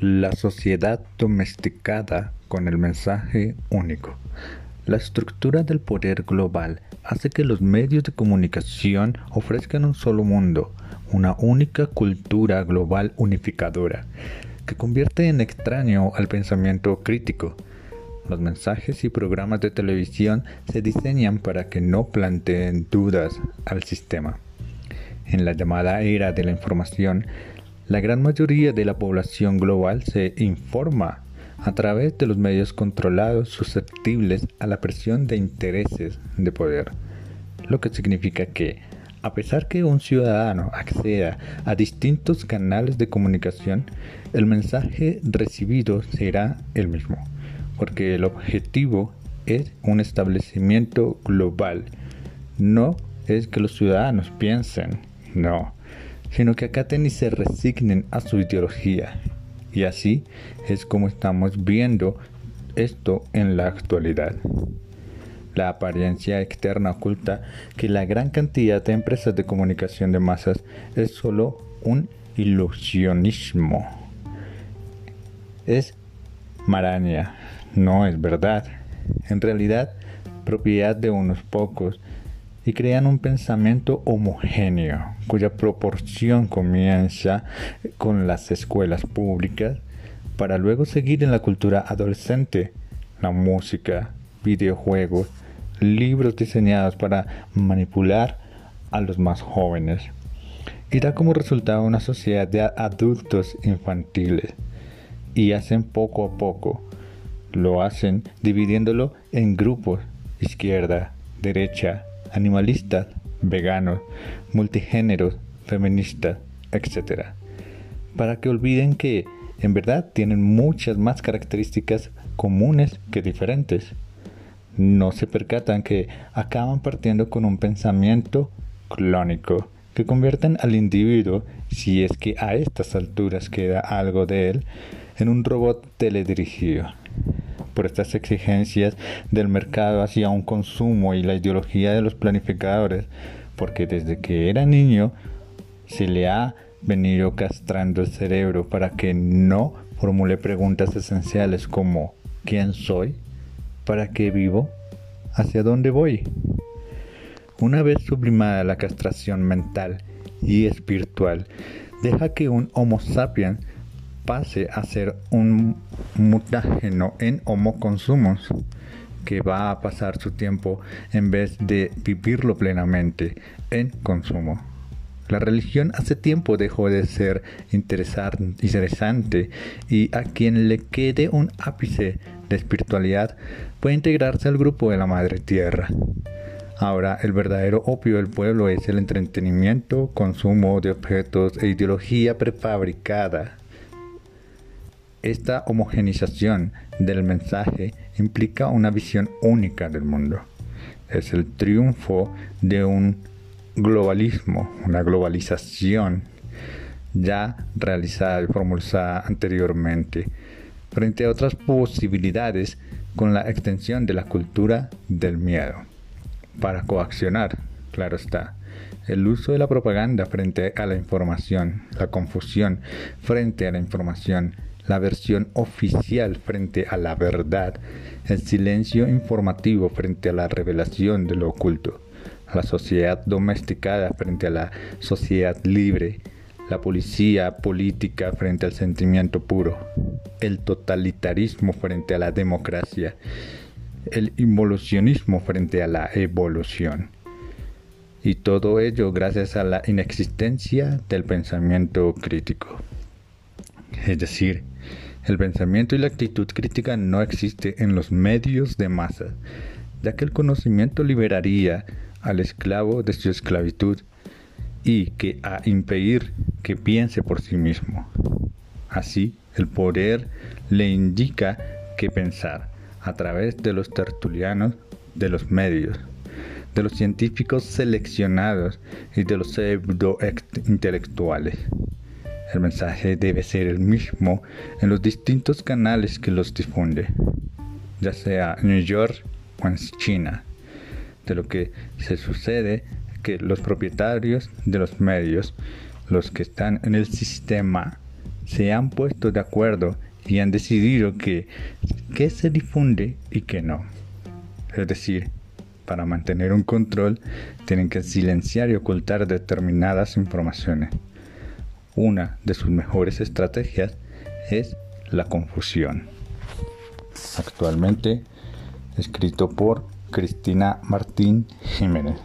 La sociedad domesticada con el mensaje único. La estructura del poder global hace que los medios de comunicación ofrezcan un solo mundo, una única cultura global unificadora, que convierte en extraño al pensamiento crítico. Los mensajes y programas de televisión se diseñan para que no planteen dudas al sistema. En la llamada era de la información, la gran mayoría de la población global se informa a través de los medios controlados susceptibles a la presión de intereses de poder, lo que significa que, a pesar que un ciudadano acceda a distintos canales de comunicación, el mensaje recibido será el mismo, porque el objetivo es un establecimiento global, no es que los ciudadanos piensen, no, sino que acaten y se resignen a su ideología. Y así es como estamos viendo esto en la actualidad. La apariencia externa oculta que la gran cantidad de empresas de comunicación de masas es solo un ilusionismo. Es maraña, no es verdad. En realidad, propiedad de unos pocos y crean un pensamiento homogéneo, cuya proporción comienza con las escuelas públicas para luego seguir en la cultura adolescente, la música, videojuegos, libros diseñados para manipular a los más jóvenes. Y da como resultado una sociedad de adultos infantiles. Y hacen poco a poco. Lo hacen dividiéndolo en grupos, izquierda, derecha, animalistas, veganos, multigéneros, feministas, etc. Para que olviden que en verdad tienen muchas más características comunes que diferentes. No se percatan que acaban partiendo con un pensamiento clónico que convierten al individuo, si es que a estas alturas queda algo de él, en un robot teledirigido por estas exigencias del mercado hacia un consumo y la ideología de los planificadores, porque desde que era niño se le ha venido castrando el cerebro para que no formule preguntas esenciales como ¿quién soy? ¿Para qué vivo? ¿Hacia dónde voy? Una vez sublimada la castración mental y espiritual, deja que un Homo sapiens pase a ser un mutágeno en homoconsumos que va a pasar su tiempo en vez de vivirlo plenamente en consumo. La religión hace tiempo dejó de ser interesante y a quien le quede un ápice de espiritualidad puede integrarse al grupo de la Madre Tierra. Ahora el verdadero opio del pueblo es el entretenimiento, consumo de objetos e ideología prefabricada. Esta homogenización del mensaje implica una visión única del mundo. Es el triunfo de un globalismo, una globalización ya realizada y formulada anteriormente, frente a otras posibilidades con la extensión de la cultura del miedo. Para coaccionar, claro está, el uso de la propaganda frente a la información, la confusión frente a la información, la versión oficial frente a la verdad, el silencio informativo frente a la revelación de lo oculto, la sociedad domesticada frente a la sociedad libre, la policía política frente al sentimiento puro, el totalitarismo frente a la democracia, el involucionismo frente a la evolución. Y todo ello gracias a la inexistencia del pensamiento crítico. Es decir, el pensamiento y la actitud crítica no existe en los medios de masa, ya que el conocimiento liberaría al esclavo de su esclavitud y que a impedir que piense por sí mismo. Así, el poder le indica qué pensar a través de los tertulianos de los medios, de los científicos seleccionados y de los pseudo intelectuales. El mensaje debe ser el mismo en los distintos canales que los difunde, ya sea New York o en China. De lo que se sucede que los propietarios de los medios, los que están en el sistema, se han puesto de acuerdo y han decidido que qué se difunde y qué no. Es decir, para mantener un control tienen que silenciar y ocultar determinadas informaciones. Una de sus mejores estrategias es la confusión. Actualmente escrito por Cristina Martín Jiménez.